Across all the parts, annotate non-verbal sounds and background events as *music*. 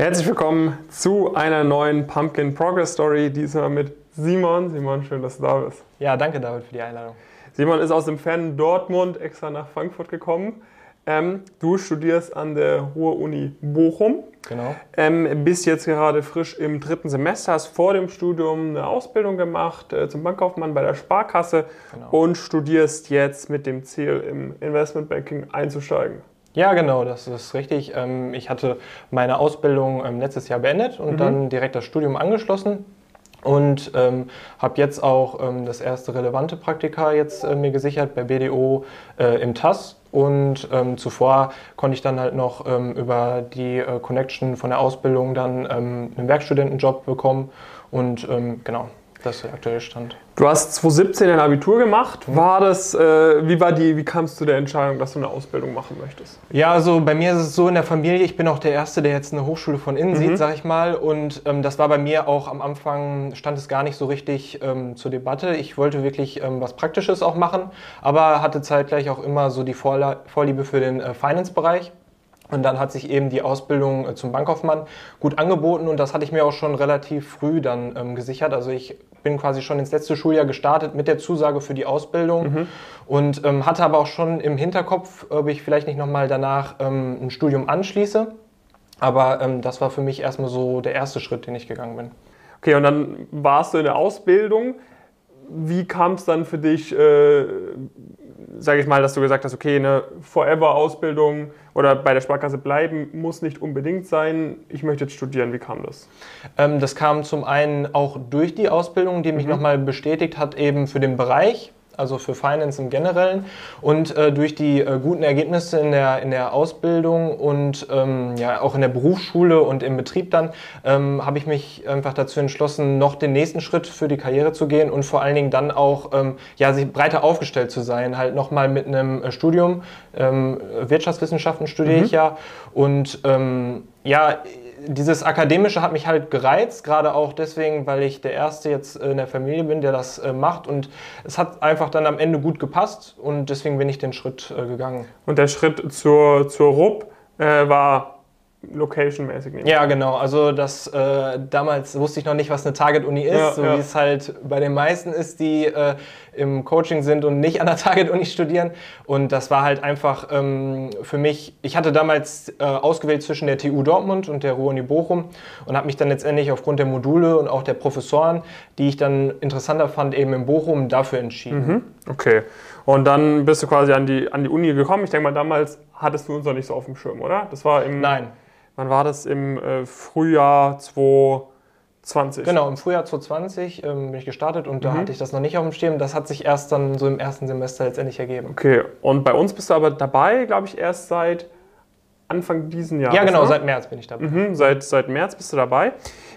Herzlich willkommen zu einer neuen Pumpkin Progress Story, diesmal mit Simon. Simon, schön, dass du da bist. Ja, danke David für die Einladung. Simon ist aus dem fernen Dortmund extra nach Frankfurt gekommen. Ähm, du studierst an der Ruhr-Uni Bochum. Genau. Ähm, bist jetzt gerade frisch im dritten Semester, hast vor dem Studium eine Ausbildung gemacht äh, zum Bankkaufmann bei der Sparkasse Genau. und studierst jetzt mit dem Ziel, im Investmentbanking einzusteigen. Ja, genau, das ist richtig. Ähm, Ich hatte meine Ausbildung ähm, letztes Jahr beendet und dann direkt das Studium angeschlossen und ähm, habe jetzt auch ähm, das erste relevante Praktika jetzt äh, mir gesichert bei BDO äh, im TAS. Und ähm, zuvor konnte ich dann halt noch ähm, über die äh, Connection von der Ausbildung dann einen Werkstudentenjob bekommen. Und genau, das ist der aktuelle Stand. Du hast 2017 ein Abitur gemacht. War das, äh, wie war die, wie kamst du zu der Entscheidung, dass du eine Ausbildung machen möchtest? Ja, also bei mir ist es so in der Familie, ich bin auch der Erste, der jetzt eine Hochschule von innen sieht, sag ich mal. Und ähm, das war bei mir auch am Anfang, stand es gar nicht so richtig ähm, zur Debatte. Ich wollte wirklich ähm, was Praktisches auch machen, aber hatte zeitgleich auch immer so die Vorla Vorliebe für den äh, Finance-Bereich. Und dann hat sich eben die Ausbildung äh, zum Bankkaufmann gut angeboten und das hatte ich mir auch schon relativ früh dann ähm, gesichert. Also ich bin quasi schon ins letzte Schuljahr gestartet mit der Zusage für die Ausbildung und ähm, hatte aber auch schon im Hinterkopf, ob ich vielleicht nicht nochmal danach ähm, ein Studium anschließe. Aber ähm, das war für mich erstmal so der erste Schritt, den ich gegangen bin. Okay, und dann warst du in der Ausbildung. Wie kam es dann für dich, äh, sage ich mal, dass du gesagt hast, okay, eine Forever-Ausbildung oder bei der Sparkasse bleiben muss nicht unbedingt sein. Ich möchte jetzt studieren. Wie kam das? Ähm, das kam zum einen auch durch die Ausbildung, die mich nochmal bestätigt hat, eben für den Bereich, also für Finance im Generellen und äh, durch die äh, guten Ergebnisse in der, in der Ausbildung und ähm, ja, auch in der Berufsschule und im Betrieb dann, ähm, habe ich mich einfach dazu entschlossen, noch den nächsten Schritt für die Karriere zu gehen und vor allen Dingen dann auch ähm, ja, sich breiter aufgestellt zu sein, halt nochmal mit einem äh, Studium, ähm, Wirtschaftswissenschaften studiere ich ja und ähm, ja, dieses Akademische hat mich halt gereizt, gerade auch deswegen, weil ich der Erste jetzt in der Familie bin, der das äh, macht. Und es hat einfach dann am Ende gut gepasst und deswegen bin ich den Schritt äh, gegangen. Und der Schritt zur, zur RUB äh, war location-mäßig. nehme ich Ja, genau. Also das äh, damals wusste ich noch nicht, was eine Target-Uni ist, Ja, so ja. wie es halt bei den meisten ist, die äh, im Coaching sind und nicht an der *laughs* Target-Uni studieren. Und das war halt einfach ähm, für mich, ich hatte damals äh, ausgewählt zwischen der TU Dortmund und der Ruhr-Uni Bochum und habe mich dann letztendlich aufgrund der Module und auch der Professoren, die ich dann interessanter fand, eben in Bochum dafür entschieden. Okay. Und dann bist du quasi an die, an die Uni gekommen. Ich denke mal, damals hattest du uns noch nicht so auf dem Schirm, oder? Das war im. Nein, Wann war das? Im äh, Frühjahr 2020. Genau, im Frühjahr 2020 ähm, bin ich gestartet und Mhm. da hatte ich das noch nicht auf dem Schirm. Das hat sich erst dann so im ersten Semester letztendlich ergeben. Okay. Und bei uns bist du aber dabei, glaube ich, erst seit Anfang diesen Jahres. Ja, genau, ne? seit März bin ich dabei. Mhm, seit, seit März bist du dabei.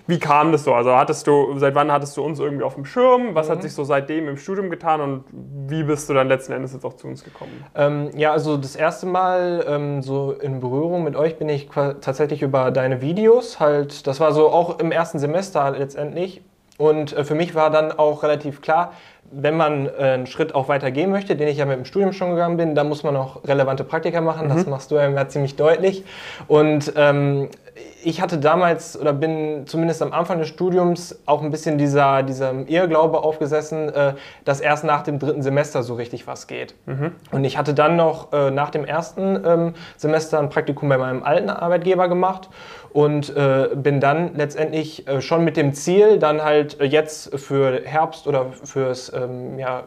Wie kam das so? Also hattest du, seit wann hattest du uns irgendwie auf dem Schirm? Was hat sich so seitdem im Studium getan und wie bist du dann letzten Endes jetzt auch zu uns gekommen? Ähm, ja, also das erste Mal ähm, so in Berührung mit euch bin ich tatsächlich über deine Videos halt, das war so auch im ersten Semester letztendlich. Und äh, für mich war dann auch relativ klar, wenn man äh, einen Schritt auch weiter gehen möchte, den ich ja mit dem Studium schon gegangen bin, dann muss man auch relevante Praktika machen. Das machst du ja immer ziemlich deutlich. Und ähm, ich hatte damals oder bin zumindest am Anfang des Studiums auch ein bisschen dieser, diesem Irrglaube aufgesessen, äh, dass erst nach dem dritten Semester so richtig was geht. Und ich hatte dann noch äh, nach dem ersten ähm, Semester ein Praktikum bei meinem alten Arbeitgeber gemacht und äh, bin dann letztendlich äh, schon mit dem Ziel, dann halt äh, jetzt für Herbst oder fürs, ähm, ja,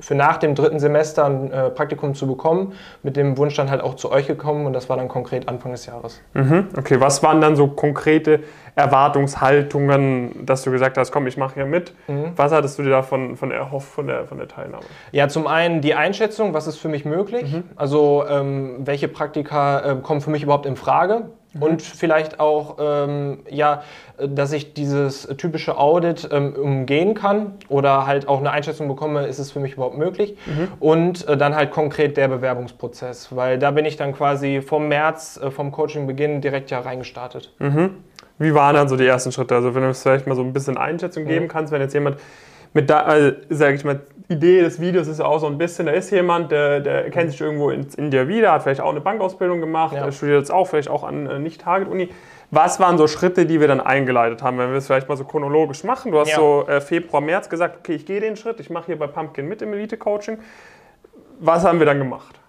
für nach dem dritten Semester ein äh, Praktikum zu bekommen, mit dem Wunsch dann halt auch zu euch gekommen und das war dann konkret Anfang des Jahres. Mhm. Okay, was waren dann so konkrete Erwartungshaltungen, dass du gesagt hast, komm, ich mache hier mit? Was hattest du dir davon von erhofft von der, von der Teilnahme? Ja, zum einen die Einschätzung, was ist für mich möglich? Also ähm, welche Praktika äh, kommen für mich überhaupt in Frage? Und vielleicht auch, ähm, ja, dass ich dieses typische Audit ähm, umgehen kann oder halt auch eine Einschätzung bekomme, ist es für mich überhaupt möglich? Und äh, dann halt konkret der Bewerbungsprozess, weil da bin ich dann quasi vom März, äh, vom Coachingbeginn direkt ja reingestartet. Wie waren dann so die ersten Schritte? Also wenn du uns vielleicht mal so ein bisschen Einschätzung geben kannst, wenn jetzt jemand mit, da, also, sag ich mal, Idee des Videos ist ja auch so ein bisschen, da ist jemand, der, der kennt sich irgendwo in, in dir wieder, hat vielleicht auch eine Bankausbildung gemacht, ja. studiert jetzt auch vielleicht auch an äh, Nicht-Target-Uni. Was waren so Schritte, die wir dann eingeleitet haben, wenn wir es vielleicht mal so chronologisch machen? Du hast Ja. so äh, Februar, März gesagt, okay, ich gehe den Schritt, ich mache hier bei Pumpkin mit im Elite-Coaching. Was haben wir dann gemacht?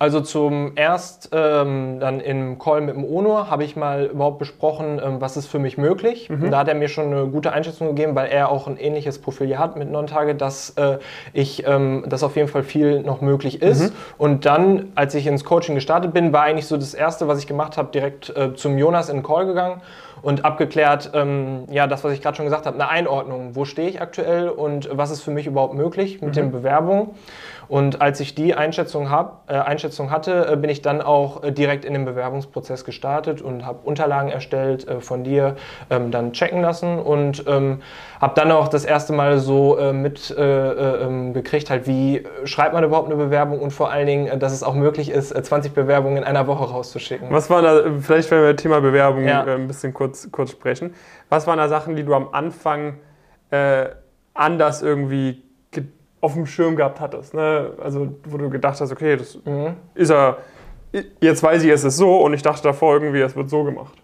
Also zum erst ähm, dann im Call mit dem Onur habe ich mal überhaupt besprochen, ähm, was ist für mich möglich. Und da hat er mir schon eine gute Einschätzung gegeben, weil er auch ein ähnliches Profil hier hat mit Non-Target, dass äh, ich, ähm, dass auf jeden Fall viel noch möglich ist. Und dann, als ich ins Coaching gestartet bin, war eigentlich so das erste, was ich gemacht habe, direkt äh, zum Jonas in den Call gegangen und abgeklärt, ähm, ja, das, was ich gerade schon gesagt habe, eine Einordnung. Wo stehe ich aktuell und was ist für mich überhaupt möglich mit den Bewerbungen? Und als ich die Einschätzung, hab, äh, Einschätzung hatte, äh, bin ich dann auch äh, direkt in den Bewerbungsprozess gestartet und habe Unterlagen erstellt, äh, von dir ähm, dann checken lassen und ähm, habe dann auch das erste Mal so äh, mit äh, äh, ähm, gekriegt, halt, wie schreibt man überhaupt eine Bewerbung und vor allen Dingen, dass es auch möglich ist, äh, 20 Bewerbungen in einer Woche rauszuschicken. Was waren da, vielleicht wenn wir Thema Bewerbung Ja. ein bisschen kurz, kurz sprechen, was waren da Sachen, die du am Anfang äh, anders irgendwie ge- auf dem Schirm gehabt hattest? Ne? Also wo du gedacht hast, okay, das Mhm. ist er, jetzt weiß ich, es ist so und ich dachte davor irgendwie, es wird so gemacht.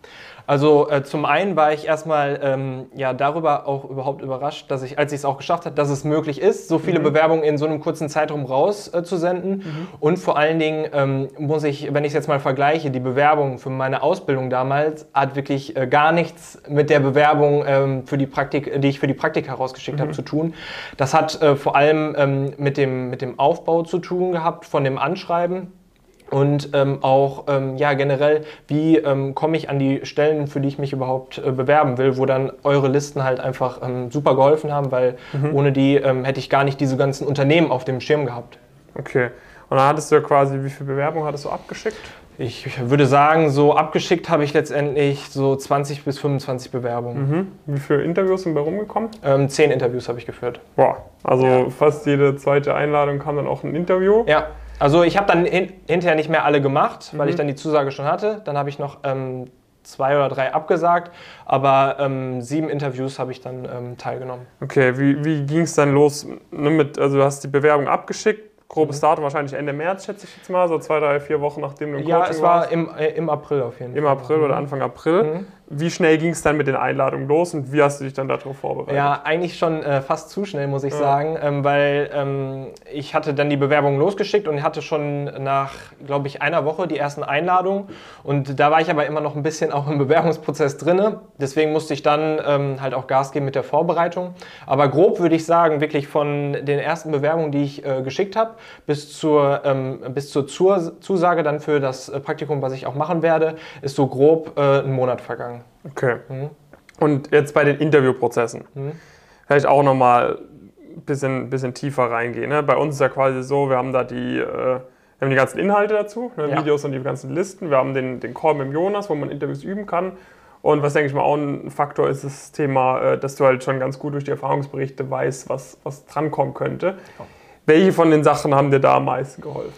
Also äh, zum einen war ich erstmal ähm, ja, darüber auch überhaupt überrascht, dass ich, als ich es auch geschafft habe, dass es möglich ist, so viele Bewerbungen in so einem kurzen Zeitraum rauszusenden. Äh, senden. Und vor allen Dingen ähm, muss ich, wenn ich es jetzt mal vergleiche, die Bewerbung für meine Ausbildung damals hat wirklich äh, gar nichts mit der Bewerbung, ähm, für die Praktik, die ich für die Praktika rausgeschickt habe, zu tun. Das hat äh, vor allem ähm, mit, dem, mit dem Aufbau zu tun gehabt von dem Anschreiben. Und ähm, auch ähm, ja, generell, wie ähm, komme ich an die Stellen, für die ich mich überhaupt äh, bewerben will, wo dann eure Listen halt einfach ähm, super geholfen haben, weil ohne die ähm, hätte ich gar nicht diese ganzen Unternehmen auf dem Schirm gehabt. Okay. Und dann hattest du ja quasi, wie viele Bewerbungen hattest du abgeschickt? Ich würde sagen, so abgeschickt habe ich letztendlich so 20 bis 25 Bewerbungen. Mhm. Wie viele Interviews sind bei rumgekommen? Ähm, zehn Interviews habe ich geführt. Boah, also Ja. fast jede zweite Einladung kam dann auch ein Interview. Ja, also ich habe dann hin hinterher nicht mehr alle gemacht, weil Mhm. ich dann die Zusage schon hatte. Dann habe ich noch ähm, zwei oder drei abgesagt, aber ähm, sieben Interviews habe ich dann ähm, teilgenommen. Okay, wie, wie ging es dann los? Ne, mit, also du hast die Bewerbung abgeschickt, grobes Mhm. Datum wahrscheinlich Ende März, schätze ich jetzt mal, so zwei, drei, vier Wochen nachdem du im Ja, Coaching es war im, äh, im April auf jeden Im Fall. April oder Anfang April. Mhm. Wie schnell ging es dann mit den Einladungen los und wie hast du dich dann darauf vorbereitet? Ja, eigentlich schon äh, fast zu schnell, muss ich Ja. sagen, ähm, weil ähm, ich hatte dann die Bewerbung losgeschickt und hatte schon nach, glaube ich, einer Woche die ersten Einladungen. Und da war ich aber immer noch ein bisschen auch im Bewerbungsprozess drinne. Deswegen musste ich dann ähm, halt auch Gas geben mit der Vorbereitung. Aber grob würde ich sagen, wirklich von den ersten Bewerbungen, die ich äh, geschickt habe, bis zur, ähm, bis zur Zur Zusage dann für das äh, Praktikum, was ich auch machen werde, ist so grob äh, ein Monat vergangen. Okay. Mhm. Und jetzt bei den Interviewprozessen. Mhm. Vielleicht auch nochmal ein bisschen, bisschen tiefer reingehen. Ne? Bei uns ist ja quasi so, wir haben da die, äh, wir haben die ganzen Inhalte dazu, ne? Ja. Videos und die ganzen Listen. Wir haben den, den Call mit dem Jonas, wo man Interviews üben kann. Und was, denke ich mal, auch ein Faktor ist, das Thema, äh, dass du halt schon ganz gut durch die Erfahrungsberichte weißt, was, was drankommen könnte. Welche von den Sachen haben dir da am meisten geholfen?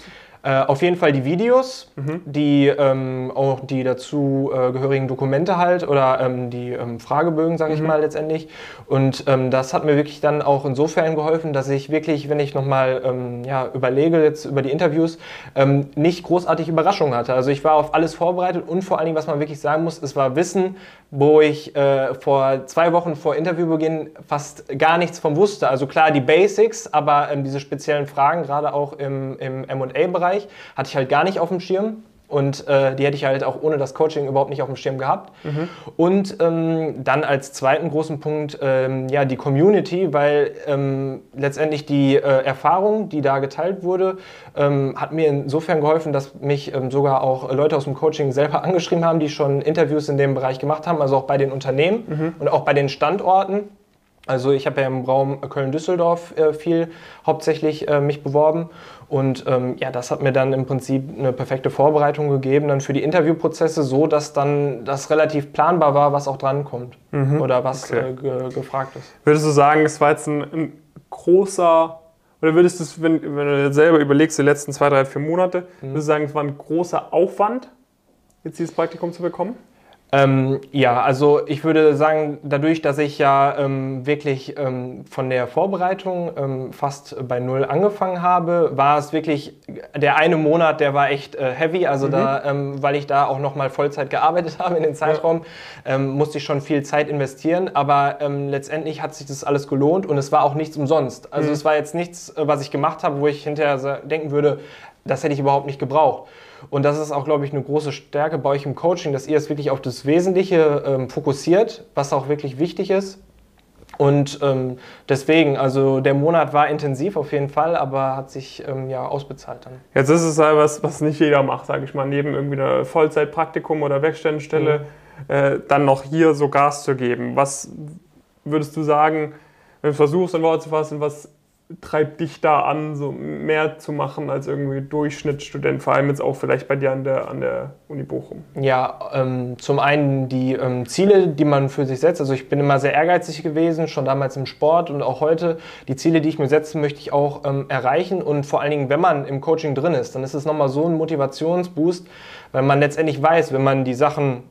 Äh, auf jeden Fall die Videos, Mhm. die ähm, auch die dazu äh, gehörigen Dokumente halt oder ähm, die ähm, Fragebögen, sage ich Mhm. mal letztendlich. Und ähm, das hat mir wirklich dann auch insofern geholfen, dass ich wirklich, wenn ich nochmal ähm, ja, überlege jetzt über die Interviews, ähm, nicht großartig Überraschungen hatte. Also ich war auf alles vorbereitet und vor allen Dingen, was man wirklich sagen muss, es war Wissen, wo ich äh, vor zwei Wochen vor Interviewbeginn fast gar nichts von wusste. Also klar die Basics, aber diese speziellen Fragen, gerade auch im, im M&A-Bereich, hatte ich halt gar nicht auf dem Schirm. Und äh, die hätte ich halt auch ohne das Coaching überhaupt nicht auf dem Schirm gehabt. Und ähm, dann als zweiten großen Punkt ähm, ja die Community, weil ähm, letztendlich die äh, Erfahrung, die da geteilt wurde, ähm, hat mir insofern geholfen, dass mich ähm, sogar auch Leute aus dem Coaching selber *laughs* angeschrieben haben, die schon Interviews in dem Bereich gemacht haben, also auch bei den Unternehmen und auch bei den Standorten. Also ich habe ja im Raum Köln-Düsseldorf äh, viel hauptsächlich äh, mich beworben und ähm, ja, das hat mir dann im Prinzip eine perfekte Vorbereitung gegeben dann für die Interviewprozesse, so dass dann das relativ planbar war, was auch drankommt oder was okay. äh, ge gefragt ist. Würdest du sagen, es war jetzt ein, ein großer, oder würdest du es, wenn, wenn du selber überlegst, die letzten zwei, drei, vier Monate, würdest du sagen, es war ein großer Aufwand, jetzt dieses Praktikum zu bekommen? Ähm, ja, also ich würde sagen, dadurch, dass ich ja ähm, wirklich ähm, von der Vorbereitung ähm, fast bei Null angefangen habe, war es wirklich der eine Monat, der war echt äh, heavy. Also mhm. da, ähm, weil ich da auch nochmal Vollzeit gearbeitet *laughs* habe in den Zeitraum, ja. Ähm, musste ich schon viel Zeit investieren. Aber letztendlich hat sich das alles gelohnt und es war auch nichts umsonst. Also mhm. es war jetzt nichts, äh, was ich gemacht habe, wo ich hinterher denken würde, das hätte ich überhaupt nicht gebraucht. Und das ist auch, glaube ich, eine große Stärke bei euch im Coaching, dass ihr es wirklich auf das Wesentliche ähm, fokussiert, was auch wirklich wichtig ist. Und ähm, deswegen, also der Monat war intensiv auf jeden Fall, aber hat sich ähm, ja ausbezahlt dann. Jetzt ist es halt was, was nicht jeder macht, sage ich mal, neben irgendwie einer Vollzeitpraktikum oder Werkstättenstelle, mhm. äh, dann noch hier so Gas zu geben. Was würdest du sagen, wenn du versuchst, ein Wort zu fassen, was treibt dich da an, so mehr zu machen als irgendwie Durchschnittsstudent, vor allem jetzt auch vielleicht bei dir an der, an der Uni Bochum? Ja, ähm, zum einen die ähm, Ziele, die man für sich setzt. Also ich bin immer sehr ehrgeizig gewesen, schon damals im Sport und auch heute. Die Ziele, die ich mir setze, möchte ich auch ähm, erreichen und vor allen Dingen, wenn man im Coaching drin ist, dann ist es nochmal so ein Motivationsboost, weil man letztendlich weiß, wenn man die Sachen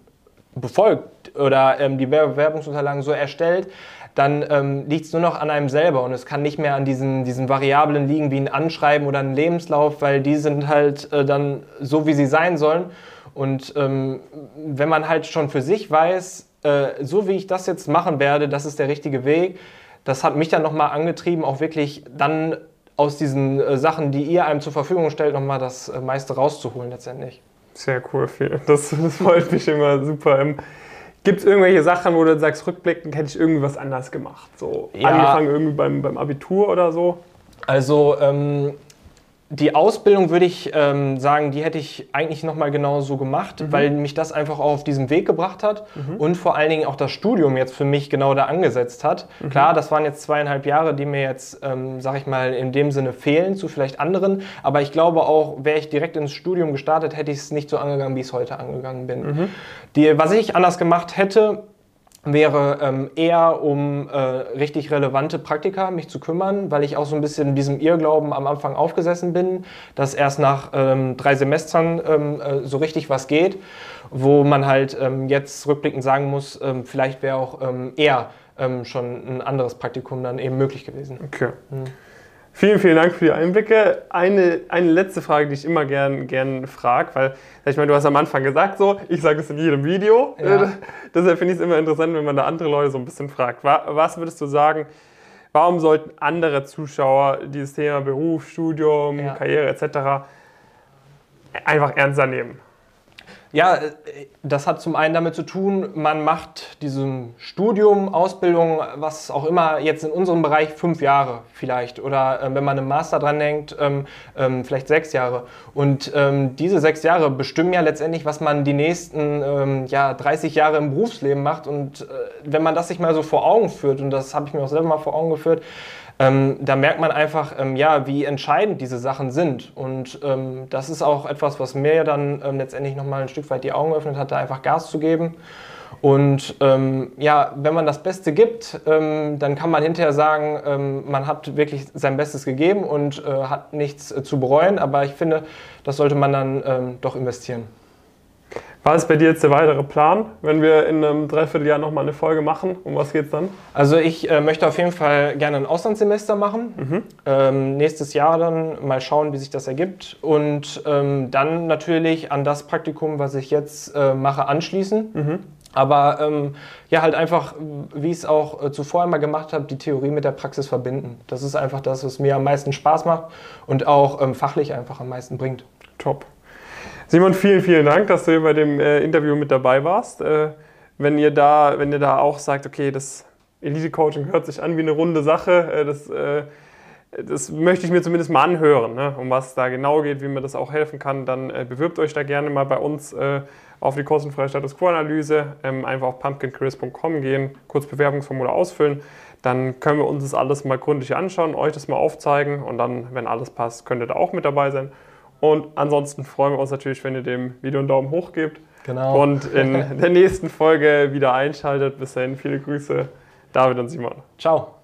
befolgt oder ähm, die Bewerbungsunterlagen so erstellt, dann ähm, liegt es nur noch an einem selber und es kann nicht mehr an diesen, diesen Variablen liegen wie ein Anschreiben oder ein Lebenslauf, weil die sind halt äh, dann so, wie sie sein sollen. Und ähm, wenn man halt schon für sich weiß, äh, so wie ich das jetzt machen werde, das ist der richtige Weg, das hat mich dann nochmal angetrieben, auch wirklich dann aus diesen äh, Sachen, die ihr einem zur Verfügung stellt, nochmal das äh, meiste rauszuholen letztendlich. Sehr cool, das, das freut mich immer super. Gibt es irgendwelche Sachen, wo du sagst, rückblickend hätte ich irgendwie was anders gemacht? So ja. angefangen irgendwie beim, beim Abitur oder so? Also ähm, die Ausbildung würde ich ähm, sagen, die hätte ich eigentlich nochmal genau so gemacht, mhm. weil mich das einfach auch auf diesen Weg gebracht hat mhm. und vor allen Dingen auch das Studium jetzt für mich genau da angesetzt hat. Mhm. Klar, das waren jetzt zweieinhalb Jahre, die mir jetzt, ähm, sag ich mal, in dem Sinne fehlen zu vielleicht anderen, aber ich glaube auch, wäre ich direkt ins Studium gestartet, hätte ich es nicht so angegangen, wie ich es heute angegangen bin. Mhm. Die, was ich anders gemacht hätte, wäre ähm, eher um äh, richtig relevante Praktika mich zu kümmern, weil ich auch so ein bisschen in diesem Irrglauben am Anfang aufgesessen bin, dass erst nach ähm, drei Semestern ähm, äh, so richtig was geht, wo man halt ähm, jetzt rückblickend sagen muss, ähm, vielleicht wäre auch ähm, eher schon ein anderes Praktikum dann eben möglich gewesen. Okay. Mhm. Vielen, vielen Dank für die Einblicke. Eine, eine letzte Frage, die ich immer gern, gern frage, weil ich meine, du hast am Anfang gesagt so, ich sage es in jedem Video. Ja. Deshalb finde ich es immer interessant, wenn man da andere Leute so ein bisschen fragt. Was würdest du sagen, warum sollten andere Zuschauer dieses Thema Beruf, Studium, ja. Karriere etc. einfach ernster nehmen? Ja, äh, das hat zum einen damit zu tun, man macht diesem Studium, Ausbildung, was auch immer, jetzt in unserem Bereich fünf Jahre vielleicht. Oder äh, wenn man einen Master dran denkt, ähm, ähm, vielleicht sechs Jahre. Und ähm, diese sechs Jahre bestimmen ja letztendlich, was man die nächsten ähm, ja, 30 Jahre im Berufsleben macht. Und äh, wenn man das sich mal so vor Augen führt, und das habe ich mir auch selber mal vor Augen geführt, ähm, da merkt man einfach, ähm, ja, wie entscheidend diese Sachen sind. Und ähm, das ist auch etwas, was mir dann ähm, letztendlich nochmal ein Stück weit die Augen geöffnet hat, da einfach Gas zu geben. Und ähm, ja, wenn man das Beste gibt, ähm, dann kann man hinterher sagen, man hat wirklich sein Bestes gegeben und äh, hat nichts äh, zu bereuen. Aber ich finde, das sollte man dann doch investieren. Was ist bei dir jetzt der weitere Plan, wenn wir in einem Dreivierteljahr nochmal eine Folge machen? Um was geht es dann? Also ich äh, möchte auf jeden Fall gerne ein Auslandssemester machen. Mhm. Ähm, nächstes Jahr dann mal schauen, wie sich das ergibt. Und ähm, dann natürlich an das Praktikum, was ich jetzt äh, mache, anschließen. Mhm. Aber ähm, ja, halt einfach, wie ich es auch äh, zuvor einmal gemacht habe, die Theorie mit der Praxis verbinden. Das ist einfach das, was mir am meisten Spaß macht und auch ähm, fachlich einfach am meisten bringt. Top. Simon, vielen, vielen Dank, dass du hier bei dem äh, Interview mit dabei warst. Äh, wenn, ihr da, wenn ihr da auch sagt, okay, das Elite-Coaching hört sich an wie eine runde Sache, äh, das, äh, das möchte ich mir zumindest mal anhören, ne? um was da genau geht, wie mir das auch helfen kann, dann äh, bewirbt euch da gerne mal bei uns äh, auf die kostenfreie Status Quo-Analyse. Ähm, einfach auf pumpkinchris.com gehen, kurz Bewerbungsformular ausfüllen. Dann können wir uns das alles mal gründlich anschauen, euch das mal aufzeigen und dann, wenn alles passt, könnt ihr da auch mit dabei sein. Und ansonsten freuen wir uns natürlich, wenn ihr dem Video einen Daumen hoch gebt. Genau. Und in *laughs* der nächsten Folge wieder einschaltet. Bis dahin, viele Grüße, David und Simon. Ciao.